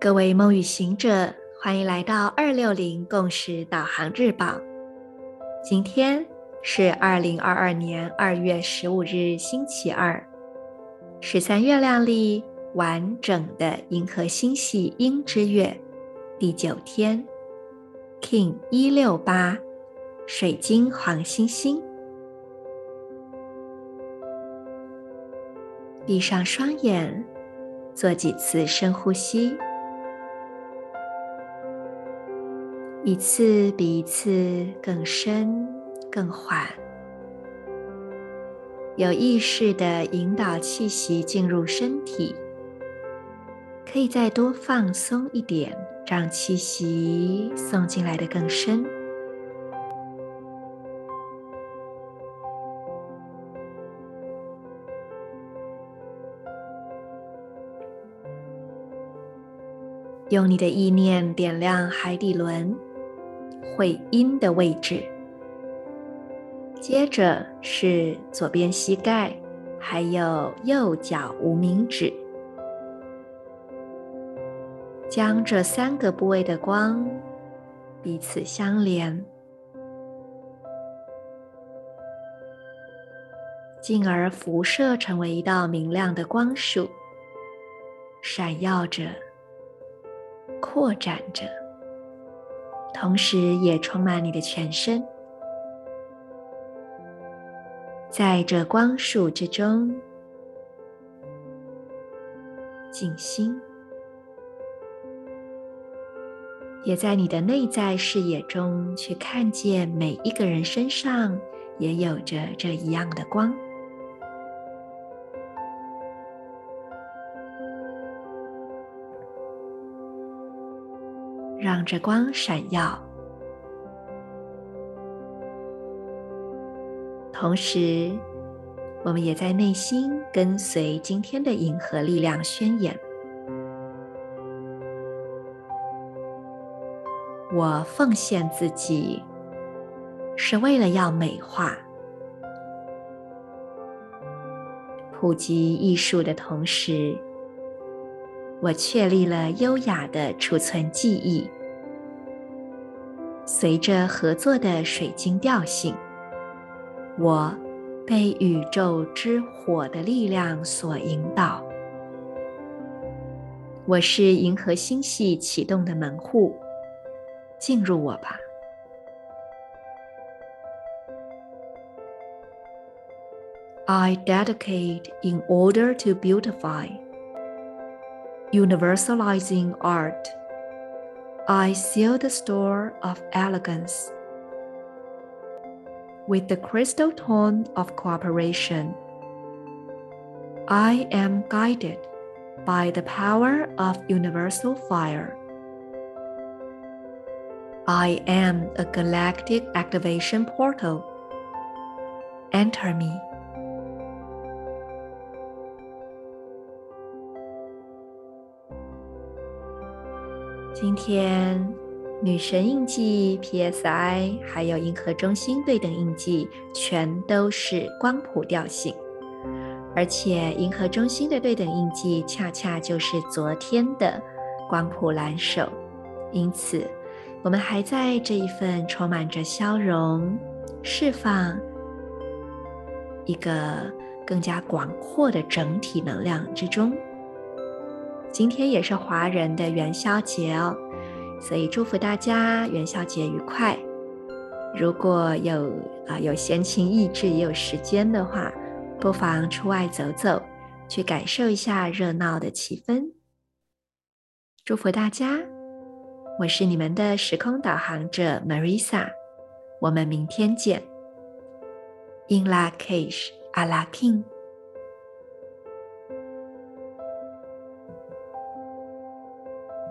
各位梦与行者，欢迎来到二六零共识导航日报。今天是二零二二年二月十五日，星期二，十三月亮历完整的银河星系鹰之月第九天，King 一六八，水晶黄星星。闭上双眼，做几次深呼吸。一次比一次更深、更缓，有意识地引导气息进入身体，可以再多放松一点，让气息送进来的更深。用你的意念点亮海底轮。会阴的位置，接着是左边膝盖，还有右脚无名指，将这三个部位的光彼此相连，进而辐射成为一道明亮的光束，闪耀着，扩展着。同时也充满你的全身，在这光束之中静心，也在你的内在视野中去看见每一个人身上也有着这一样的光。让这光闪耀，同时，我们也在内心跟随今天的银河力量宣言：我奉献自己，是为了要美化、普及艺术的同时。我确立了优雅的储存记忆，随着合作的水晶调性，我被宇宙之火的力量所引导。我是银河星系启动的门户，进入我吧。I dedicate in order to beautify. Universalizing art, I seal the store of elegance with the crystal tone of cooperation. I am guided by the power of universal fire. I am a galactic activation portal. Enter me. 今天，女神印记 PSI 还有银河中心对等印记全都是光谱调性，而且银河中心的对等印记恰恰就是昨天的光谱蓝手，因此我们还在这一份充满着消融、释放一个更加广阔的整体能量之中。今天也是华人的元宵节哦，所以祝福大家元宵节愉快。如果有啊有闲情逸致也有时间的话，不妨出外走走，去感受一下热闹的气氛。祝福大家，我是你们的时空导航者 Marisa，我们明天见。In Lak'ech Ala King。